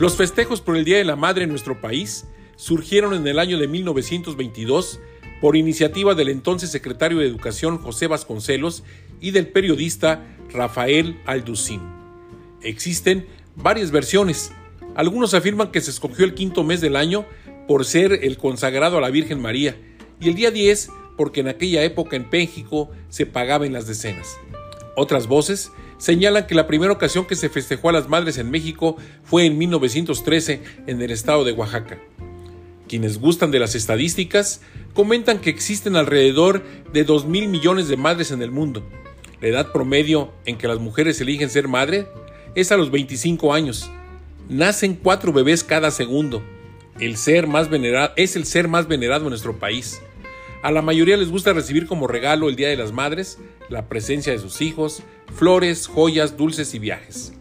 Los festejos por el Día de la Madre en nuestro país surgieron en el año de 1922 por iniciativa del entonces secretario de Educación José Vasconcelos y del periodista Rafael Alducín. Existen varias versiones. Algunos afirman que se escogió el quinto mes del año por ser el consagrado a la Virgen María y el día 10 porque en aquella época en México se pagaba en las decenas. Otras voces señalan que la primera ocasión que se festejó a las madres en México fue en 1913 en el estado de Oaxaca. Quienes gustan de las estadísticas comentan que existen alrededor de 2 mil millones de madres en el mundo. La edad promedio en que las mujeres eligen ser madre es a los 25 años. Nacen cuatro bebés cada segundo. El ser más venerado, es el ser más venerado en nuestro país. A la mayoría les gusta recibir como regalo el Día de las Madres la presencia de sus hijos, flores, joyas, dulces y viajes.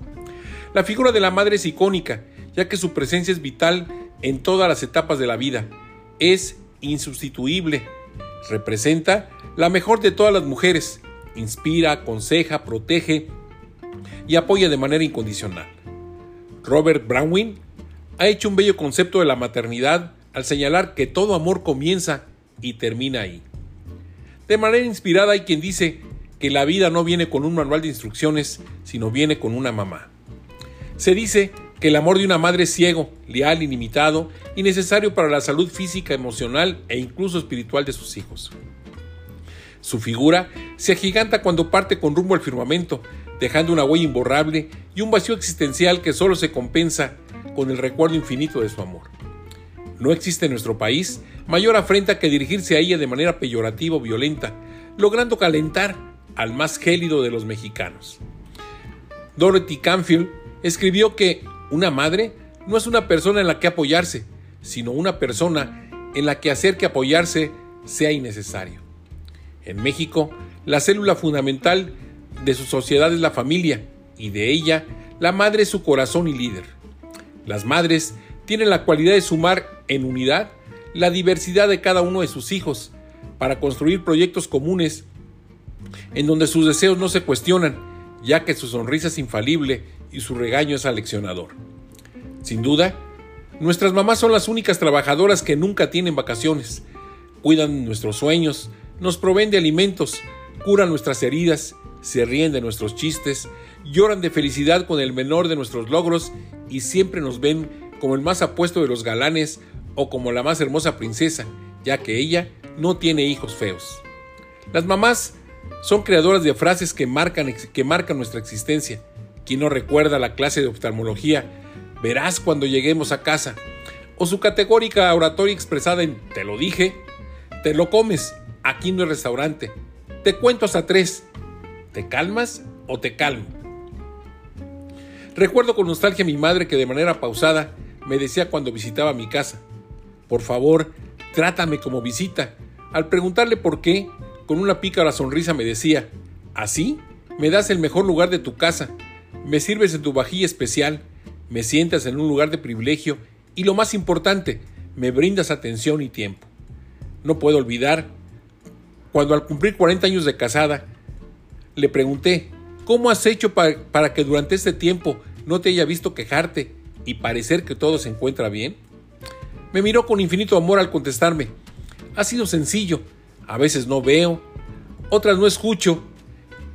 La figura de la madre es icónica, ya que su presencia es vital en todas las etapas de la vida. Es insustituible. Representa la mejor de todas las mujeres. Inspira, aconseja, protege y apoya de manera incondicional. Robert Brownwin ha hecho un bello concepto de la maternidad al señalar que todo amor comienza y termina ahí. De manera inspirada hay quien dice que la vida no viene con un manual de instrucciones, sino viene con una mamá. Se dice que el amor de una madre es ciego, leal, ilimitado y necesario para la salud física, emocional e incluso espiritual de sus hijos. Su figura se agiganta cuando parte con rumbo al firmamento, dejando una huella imborrable y un vacío existencial que solo se compensa con el recuerdo infinito de su amor. No existe en nuestro país mayor afrenta que dirigirse a ella de manera peyorativa o violenta, logrando calentar al más gélido de los mexicanos. Dorothy Canfield escribió que una madre no es una persona en la que apoyarse, sino una persona en la que hacer que apoyarse sea innecesario. En México, la célula fundamental de su sociedad es la familia, y de ella, la madre es su corazón y líder. Las madres tienen la cualidad de sumar en unidad la diversidad de cada uno de sus hijos para construir proyectos comunes en donde sus deseos no se cuestionan, ya que su sonrisa es infalible y su regaño es aleccionador. Sin duda, nuestras mamás son las únicas trabajadoras que nunca tienen vacaciones, cuidan nuestros sueños, nos proveen de alimentos, curan nuestras heridas, se ríen de nuestros chistes, lloran de felicidad con el menor de nuestros logros y siempre nos ven como el más apuesto de los galanes o como la más hermosa princesa, ya que ella no tiene hijos feos. Las mamás son creadoras de frases que marcan, que marcan nuestra existencia. Quien no recuerda la clase de oftalmología, verás cuando lleguemos a casa. O su categórica oratoria expresada en te lo dije, te lo comes, aquí no es restaurante. Te cuento hasta tres. ¿Te calmas o te calmo? Recuerdo con nostalgia a mi madre que de manera pausada me decía cuando visitaba mi casa, por favor, trátame como visita. Al preguntarle por qué, con una pícara sonrisa me decía, ¿así? Me das el mejor lugar de tu casa, me sirves en tu vajilla especial, me sientas en un lugar de privilegio y lo más importante, me brindas atención y tiempo. No puedo olvidar cuando al cumplir 40 años de casada, le pregunté, ¿cómo has hecho para, para que durante este tiempo no te haya visto quejarte y parecer que todo se encuentra bien? Me miró con infinito amor al contestarme. Ha sido sencillo. A veces no veo, otras no escucho,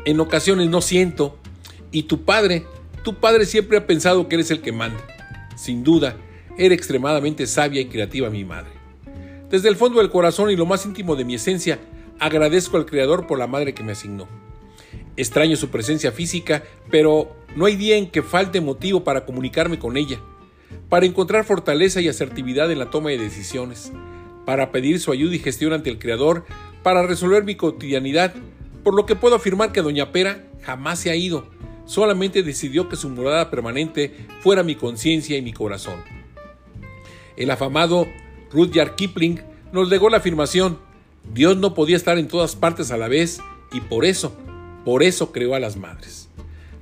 en ocasiones no siento. Y tu padre, tu padre siempre ha pensado que eres el que manda. Sin duda, era extremadamente sabia y creativa mi madre. Desde el fondo del corazón y lo más íntimo de mi esencia, agradezco al Creador por la madre que me asignó. Extraño su presencia física, pero no hay día en que falte motivo para comunicarme con ella, para encontrar fortaleza y asertividad en la toma de decisiones, para pedir su ayuda y gestión ante el Creador, para resolver mi cotidianidad, por lo que puedo afirmar que Doña Pera jamás se ha ido, solamente decidió que su morada permanente fuera mi conciencia y mi corazón. El afamado Rudyard Kipling nos legó la afirmación, Dios no podía estar en todas partes a la vez y por eso, por eso creó a las madres.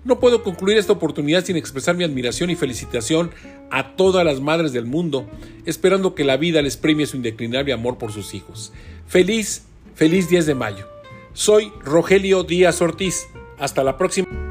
No puedo concluir esta oportunidad sin expresar mi admiración y felicitación a todas las madres del mundo, esperando que la vida les premie su indeclinable amor por sus hijos. Feliz, feliz 10 de mayo. Soy Rogelio Díaz Ortiz. Hasta la próxima.